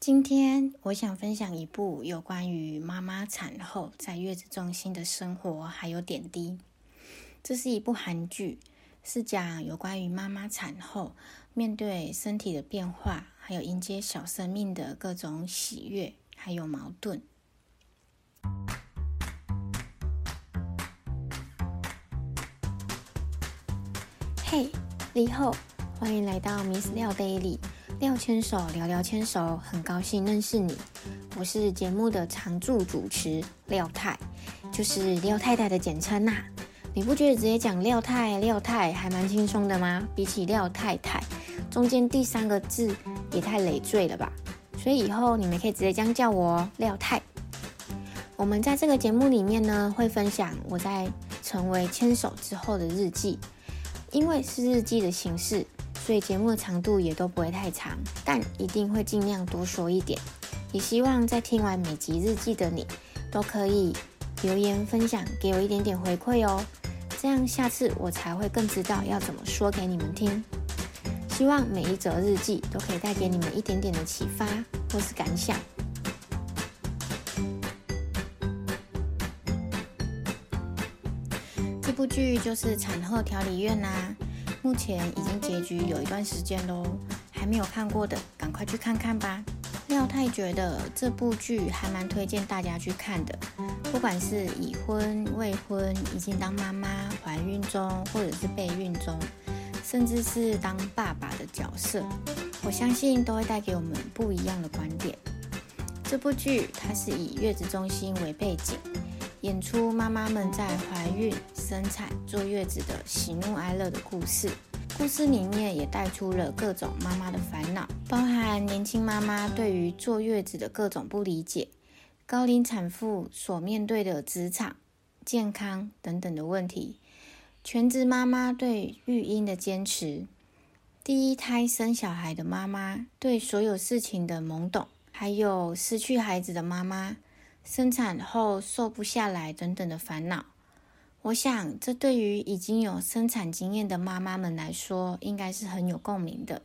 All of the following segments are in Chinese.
今天我想分享一部有关于妈妈产后在月子中心的生活还有点滴。这是一部韩剧，是讲有关于妈妈产后面对身体的变化，还有迎接小生命的各种喜悦还有矛盾。嘿，李后，欢迎来到 Miss 廖 Daily。廖牵手聊聊牵手，很高兴认识你。我是节目的常驻主持廖太，就是廖太太的简称呐。你不觉得直接讲廖太廖太还蛮轻松的吗？比起廖太太，中间第三个字也太累赘了吧？所以以后你们可以直接这样叫我廖太。我们在这个节目里面呢，会分享我在成为牵手之后的日记，因为是日记的形式。所以节目的长度也都不会太长，但一定会尽量多说一点。也希望在听完每集日记的你，都可以留言分享，给我一点点回馈哦。这样下次我才会更知道要怎么说给你们听。希望每一则日记都可以带给你们一点点的启发或是感想。这部剧就是产后调理院啦。目前已经结局有一段时间喽，还没有看过的，赶快去看看吧。廖太觉得这部剧还蛮推荐大家去看的，不管是已婚、未婚、已经当妈妈、怀孕中，或者是备孕中，甚至是当爸爸的角色，我相信都会带给我们不一样的观点。这部剧它是以月子中心为背景，演出妈妈们在怀孕。生产坐月子的喜怒哀乐的故事，故事里面也带出了各种妈妈的烦恼，包含年轻妈妈对于坐月子的各种不理解，高龄产妇所面对的职场、健康等等的问题，全职妈妈对育婴的坚持，第一胎生小孩的妈妈对所有事情的懵懂，还有失去孩子的妈妈生产后瘦不下来等等的烦恼。我想，这对于已经有生产经验的妈妈们来说，应该是很有共鸣的。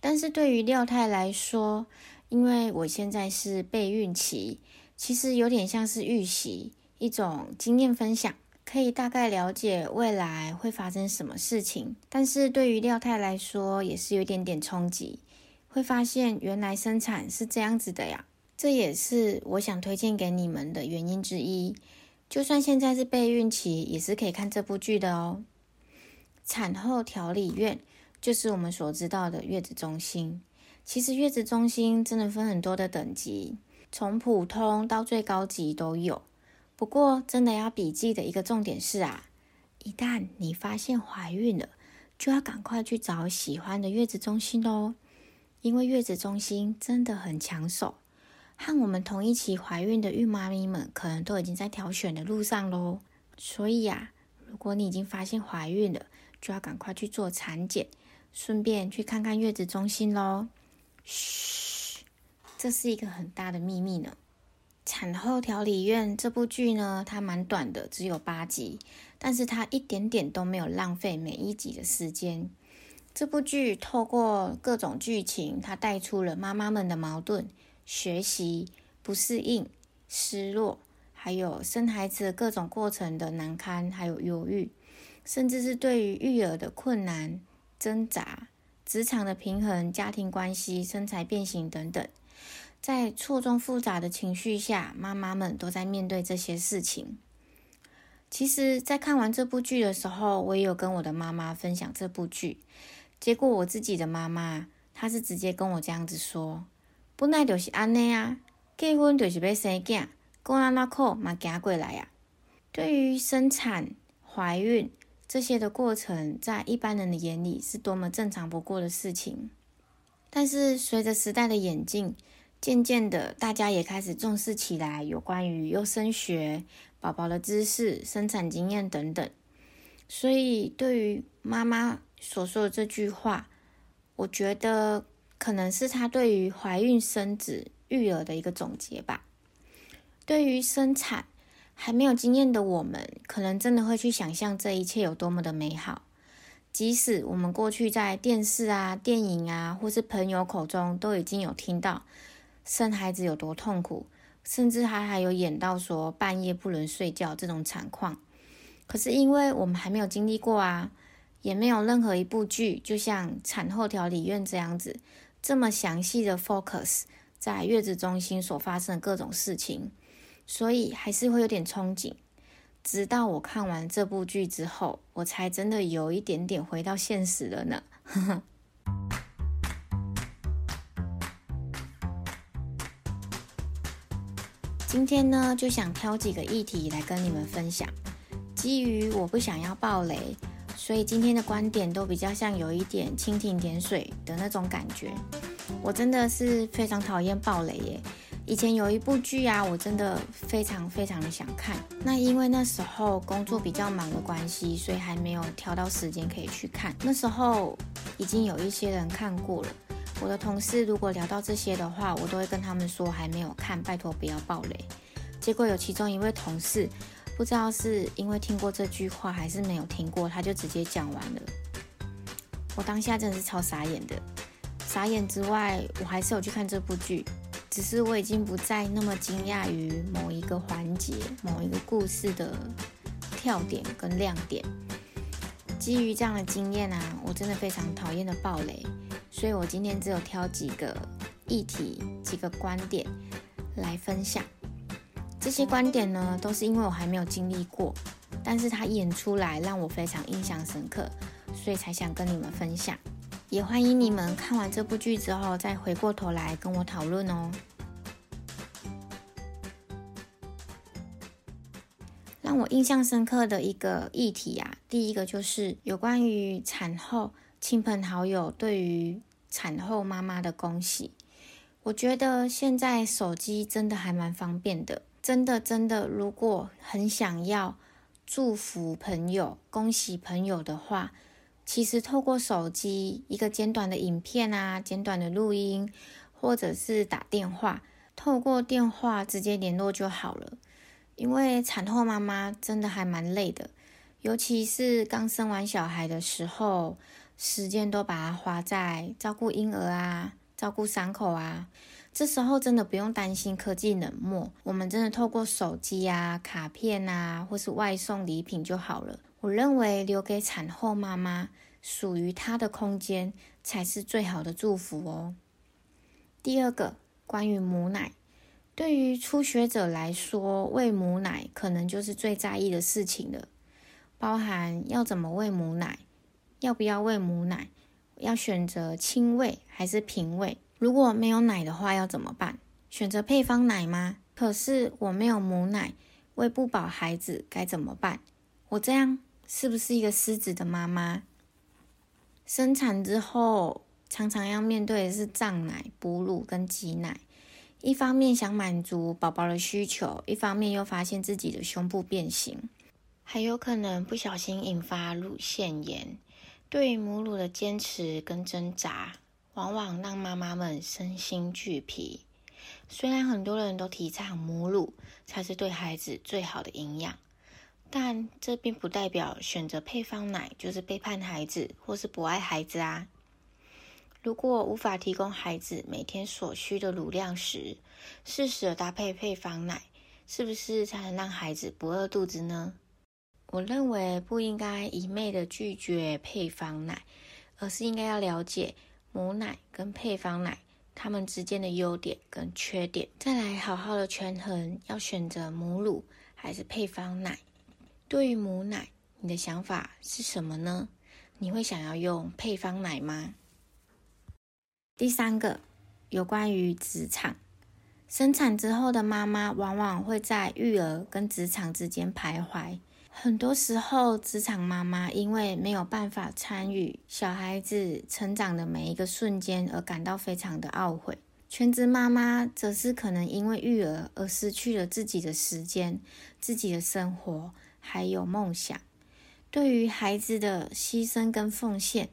但是对于廖太来说，因为我现在是备孕期，其实有点像是预习，一种经验分享，可以大概了解未来会发生什么事情。但是对于廖太来说，也是有点点冲击，会发现原来生产是这样子的呀。这也是我想推荐给你们的原因之一。就算现在是备孕期，也是可以看这部剧的哦。产后调理院就是我们所知道的月子中心。其实月子中心真的分很多的等级，从普通到最高级都有。不过真的要笔记的一个重点是啊，一旦你发现怀孕了，就要赶快去找喜欢的月子中心哦，因为月子中心真的很抢手。和我们同一期怀孕的孕妈咪们，可能都已经在挑选的路上喽。所以呀，如果你已经发现怀孕了，就要赶快去做产检，顺便去看看月子中心喽。嘘，这是一个很大的秘密呢。产后调理院这部剧呢，它蛮短的，只有八集，但是它一点点都没有浪费每一集的时间。这部剧透过各种剧情，它带出了妈妈们的矛盾。学习不适应、失落，还有生孩子的各种过程的难堪，还有忧郁，甚至是对于育儿的困难、挣扎、职场的平衡、家庭关系、身材变形等等，在错综复杂的情绪下，妈妈们都在面对这些事情。其实，在看完这部剧的时候，我也有跟我的妈妈分享这部剧，结果我自己的妈妈，她是直接跟我这样子说。本来就是安尼啊，结婚就是要生囝，过安那苦嘛行过来呀。对于生产、怀孕这些的过程，在一般人的眼里是多么正常不过的事情。但是随着时代的演进，渐渐的大家也开始重视起来有关于优生学、宝宝的知识、生产经验等等。所以对于妈妈所说的这句话，我觉得。可能是他对于怀孕生子育儿的一个总结吧。对于生产还没有经验的我们，可能真的会去想象这一切有多么的美好。即使我们过去在电视啊、电影啊，或是朋友口中都已经有听到生孩子有多痛苦，甚至还还有演到说半夜不能睡觉这种惨况。可是因为我们还没有经历过啊，也没有任何一部剧就像产后调理院这样子，这么详细的 focus 在月子中心所发生的各种事情，所以还是会有点憧憬。直到我看完这部剧之后，我才真的有一点点回到现实了呢。今天呢，就想挑几个议题来跟你们分享。基于我不想要爆雷，所以今天的观点都比较像有一点蜻蜓点水的那种感觉。我真的是非常讨厌爆雷耶！以前有一部剧啊，我真的非常非常的想看。那因为那时候工作比较忙的关系，所以还没有挑到时间可以去看。那时候已经有一些人看过了。我的同事如果聊到这些的话，我都会跟他们说还没有看，拜托不要爆雷。结果有其中一位同事。不知道是因为听过这句话，还是没有听过，他就直接讲完了。我当下真的是超傻眼的，傻眼之外，我还是有去看这部剧，只是我已经不再那么惊讶于某一个环节、某一个故事的跳点跟亮点。基于这样的经验啊，我真的非常讨厌的暴雷，所以我今天只有挑几个议题、几个观点来分享。这些观点呢，都是因为我还没有经历过，但是他演出来让我非常印象深刻，所以才想跟你们分享。也欢迎你们看完这部剧之后，再回过头来跟我讨论哦。让我印象深刻的一个议题啊，第一个就是有关于产后亲朋好友对于产后妈妈的恭喜。我觉得现在手机真的还蛮方便的。真的，真的，如果很想要祝福朋友、恭喜朋友的话，其实透过手机一个简短的影片啊、简短的录音，或者是打电话，透过电话直接联络就好了。因为产后妈妈真的还蛮累的，尤其是刚生完小孩的时候，时间都把它花在照顾婴儿啊、照顾伤口啊。这时候真的不用担心科技冷漠，我们真的透过手机啊、卡片啊，或是外送礼品就好了。我认为留给产后妈妈属于她的空间才是最好的祝福哦。第二个，关于母奶，对于初学者来说，喂母奶可能就是最在意的事情了，包含要怎么喂母奶，要不要喂母奶，要选择亲喂还是平喂。如果没有奶的话要怎么办？选择配方奶吗？可是我没有母奶，喂不饱孩子该怎么办？我这样是不是一个失职的妈妈？生产之后常常要面对的是胀奶、哺乳跟挤奶，一方面想满足宝宝的需求，一方面又发现自己的胸部变形，还有可能不小心引发乳腺炎。对于母乳的坚持跟挣扎。往往让妈妈们身心俱疲。虽然很多人都提倡母乳才是对孩子最好的营养，但这并不代表选择配方奶就是背叛孩子或是不爱孩子啊。如果无法提供孩子每天所需的乳量时，适时的搭配配方奶，是不是才能让孩子不饿肚子呢？我认为不应该一昧的拒绝配方奶，而是应该要了解。母奶跟配方奶，它们之间的优点跟缺点，再来好好的权衡，要选择母乳还是配方奶。对于母奶，你的想法是什么呢？你会想要用配方奶吗？第三个，有关于职场，生产之后的妈妈往往会在育儿跟职场之间徘徊。很多时候，职场妈妈因为没有办法参与小孩子成长的每一个瞬间而感到非常的懊悔；全职妈妈则是可能因为育儿而失去了自己的时间、自己的生活还有梦想。对于孩子的牺牲跟奉献，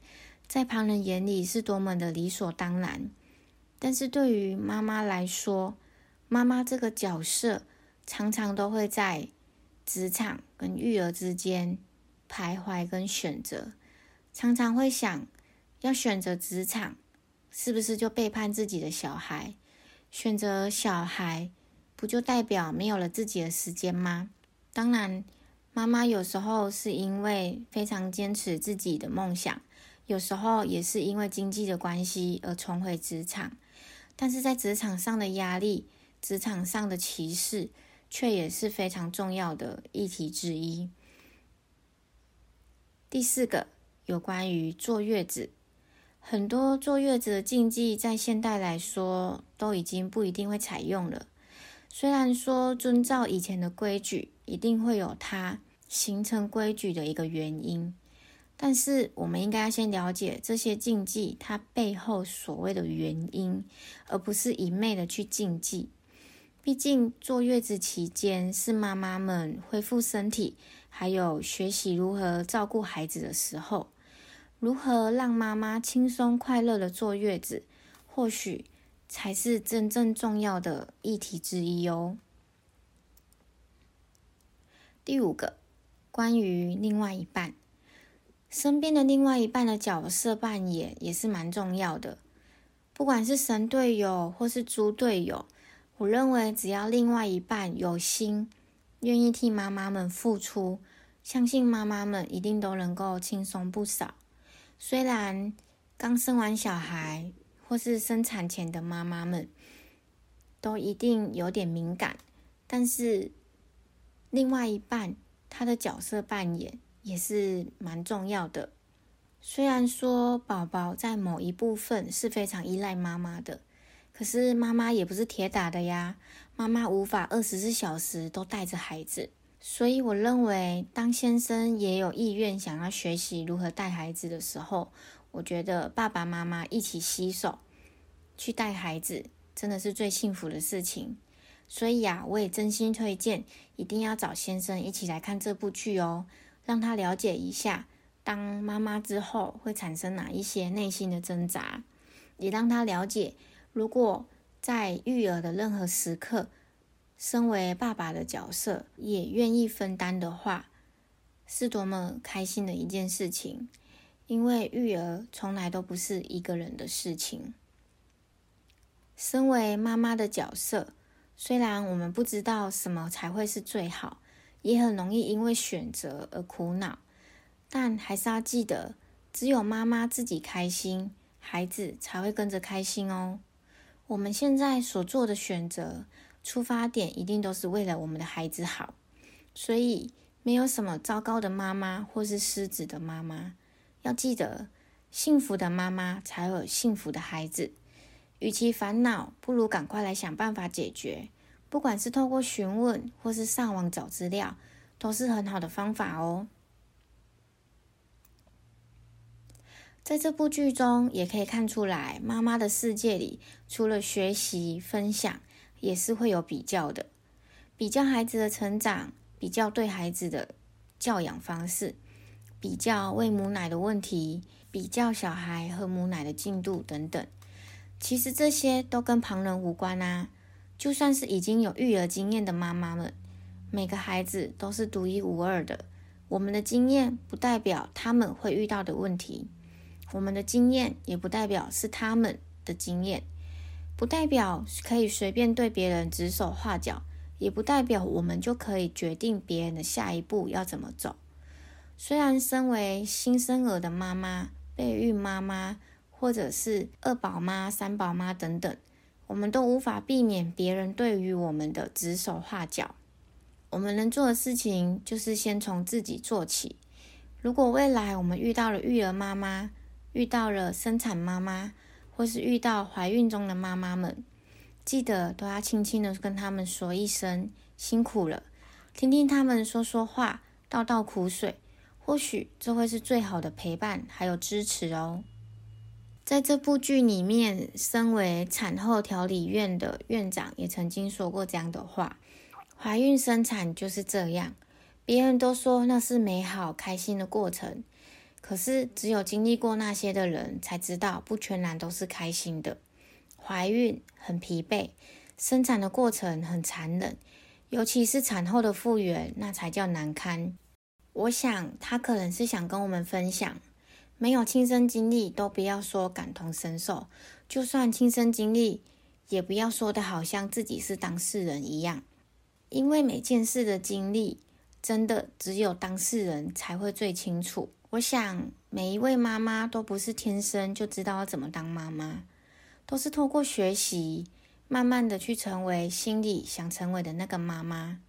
在旁人眼里是多么的理所当然，但是对于妈妈来说，妈妈这个角色常常都会在。职场跟育儿之间徘徊跟选择，常常会想要选择职场，是不是就背叛自己的小孩？选择小孩，不就代表没有了自己的时间吗？当然，妈妈有时候是因为非常坚持自己的梦想，有时候也是因为经济的关系而重回职场。但是在职场上的压力、职场上的歧视，却也是非常重要的议题之一。第四个，有关于坐月子。很多坐月子的禁忌，在现代来说都已经不一定会采用了。虽然说遵照以前的规矩，一定会有它形成规矩的一个原因，但是我们应该要先了解这些禁忌它背后所谓的原因，而不是一昧的去禁忌。毕竟坐月子期间是妈妈们恢复身体，还有学习如何照顾孩子的时候。如何让妈妈轻松快乐的坐月子，或许才是真正重要的议题之一哦。第五个，关于另外一半，身边的另外一半的角色扮演也是蛮重要的。不管是神队友或是猪队友，我认为只要另外一半有心，愿意替妈妈们付出，相信妈妈们一定都能够轻松不少。虽然刚生完小孩或是生产前的妈妈们都一定有点敏感，但是另外一半他的角色扮演也是蛮重要的。虽然说宝宝在某一部分是非常依赖妈妈的，可是妈妈也不是铁打的呀，妈妈无法二十四小时都带着孩子。所以，我认为，当先生也有意愿想要学习如何带孩子的时候，我觉得爸爸妈妈一起携手去带孩子，真的是最幸福的事情。所以啊，我也真心推荐，一定要找先生一起来看这部剧哦，让他了解一下当妈妈之后会产生哪一些内心的挣扎，也让他了解，如果在育儿的任何时刻。身为爸爸的角色，也愿意分担的话，是多么开心的一件事情。因为育儿从来都不是一个人的事情。身为妈妈的角色，虽然我们不知道什么才会是最好，也很容易因为选择而苦恼，但还是要记得，只有妈妈自己开心，孩子才会跟着开心哦。我们现在所做的选择。出发点一定都是为了我们的孩子好，所以没有什么糟糕的妈妈或是失职的妈妈。要记得，幸福的妈妈才有幸福的孩子。与其烦恼，不如赶快来想办法解决。不管是透过询问或是上网找资料，都是很好的方法哦。在这部剧中，也可以看出来，妈妈的世界里，除了学习分享。也是会有比较的，比较孩子的成长，比较对孩子的教养方式，比较喂母奶的问题，比较小孩喝母奶的进度等等。其实这些都跟旁人无关啊。就算是已经有育儿经验的妈妈们，每个孩子都是独一无二的。我们的经验不代表他们会遇到的问题，我们的经验也不代表是他们的经验。不代表可以随便对别人指手画脚，也不代表我们就可以决定别人的下一步要怎么走。虽然身为新生儿的妈妈、备孕妈妈，或者是二宝妈、三宝妈等等，我们都无法避免别人对于我们的指手画脚。我们能做的事情就是先从自己做起。如果未来我们遇到了育儿妈妈，遇到了生产妈妈，或是遇到怀孕中的妈妈们，记得都要轻轻的跟他们说一声辛苦了，听听他们说说话，倒倒苦水，或许这会是最好的陪伴还有支持哦。在这部剧里面，身为产后调理院的院长也曾经说过这样的话：怀孕生产就是这样，别人都说那是美好开心的过程。可是，只有经历过那些的人才知道，不全然都是开心的。怀孕很疲惫，生产的过程很残忍，尤其是产后的复原，那才叫难堪。我想，他可能是想跟我们分享，没有亲身经历，都不要说感同身受。就算亲身经历，也不要说的好像自己是当事人一样，因为每件事的经历，真的只有当事人才会最清楚。我想每一位妈妈都不是天生就知道要怎么当妈妈，都是透过学习，慢慢的去成为心里想成为的那个妈妈。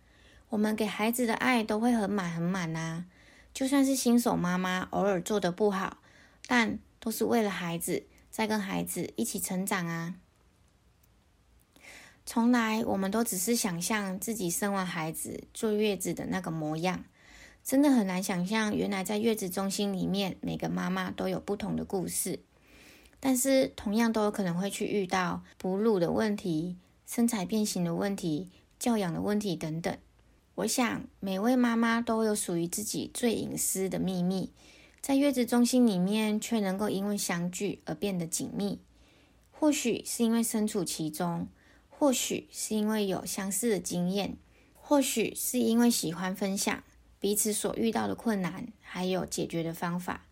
我们给孩子的爱都会很满很满啊，就算是新手妈妈，偶尔做的不好，但都是为了孩子，在跟孩子一起成长啊。从来我们都只是想象自己生完孩子坐月子的那个模样，真的很难想象，原来在月子中心里面，每个妈妈都有不同的故事，但是同样都有可能会去遇到哺乳的问题、身材变形的问题、教养的问题等等。我想每位妈妈都有属于自己最隐私的秘密，在月子中心里面却能够因为相聚而变得紧密，或许是因为身处其中。或许是因为有相似的经验，或许是因为喜欢分享彼此所遇到的困难，还有解决的方法。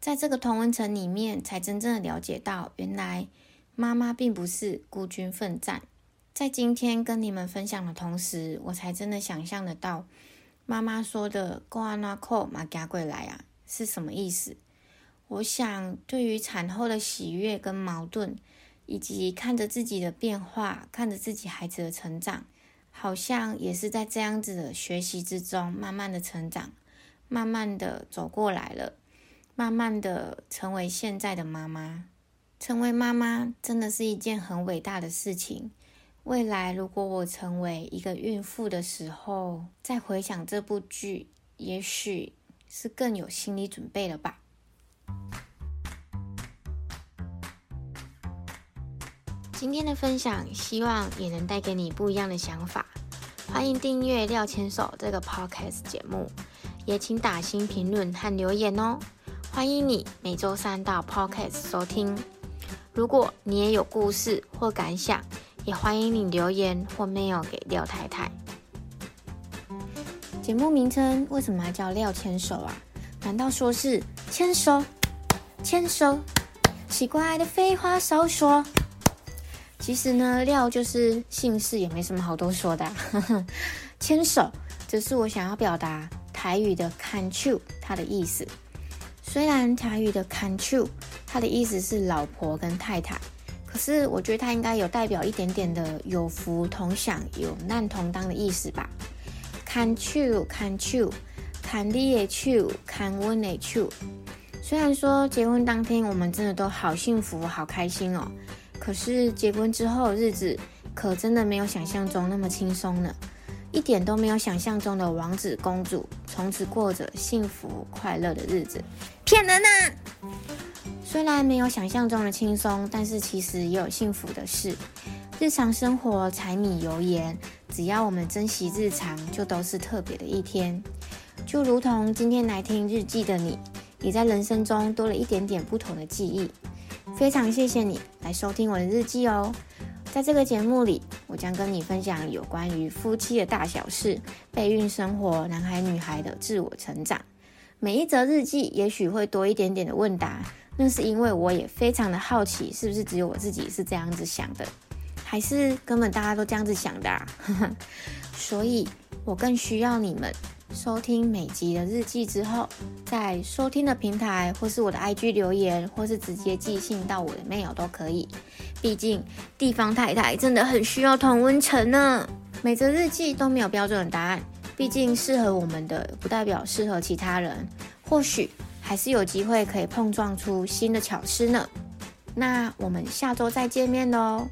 在这个同温层里面，才真正的了解到，原来妈妈并不是孤军奋战。在今天跟你们分享的同时，我才真的想象得到，妈妈说的“过安那扣马加贵来啊”是什么意思。我想，对于产后的喜悦跟矛盾。以及看着自己的变化，看着自己孩子的成长，好像也是在这样子的学习之中，慢慢的成长，慢慢的走过来了，慢慢的成为现在的妈妈。成为妈妈真的是一件很伟大的事情。未来如果我成为一个孕妇的时候，再回想这部剧，也许是更有心理准备了吧。今天的分享，希望也能带给你不一样的想法。欢迎订阅廖牵手这个 podcast 节目，也请打新评论和留言哦。欢迎你每周三到 podcast 收听。如果你也有故事或感想，也欢迎你留言或 mail 给廖太太。节目名称为什么叫廖牵手啊？难道说是牵手？牵手？奇怪的废话少说。其实呢，廖就是姓氏，也没什么好多说的。牵手，这是我想要表达台语的 “canchu” 它的意思。虽然台语的 “canchu” 它的意思是老婆跟太太，可是我觉得它应该有代表一点点的有福同享、有难同当的意思吧。canchu，canchu，看你的手，看我的手。虽然说结婚当天我们真的都好幸福、好开心哦。可是结婚之后日子可真的没有想象中那么轻松呢，一点都没有想象中的王子公主从此过着幸福快乐的日子，骗人呐！虽然没有想象中的轻松，但是其实也有幸福的事。日常生活柴米油盐，只要我们珍惜日常，就都是特别的一天。就如同今天来听日记的你，也在人生中多了一点点不同的记忆。非常谢谢你来收听我的日记哦，在这个节目里，我将跟你分享有关于夫妻的大小事、备孕生活、男孩女孩的自我成长。每一则日记也许会多一点点的问答，那是因为我也非常的好奇，是不是只有我自己是这样子想的，还是根本大家都这样子想的啊？所以我更需要你们。收听每集的日记之后，在收听的平台或是我的 IG 留言，或是直接寄信到我的 mail 都可以。毕竟地方太太真的很需要同温层呢。每则日记都没有标准的答案，毕竟适合我们的不代表适合其他人。或许还是有机会可以碰撞出新的巧思呢。那我们下周再见面喽。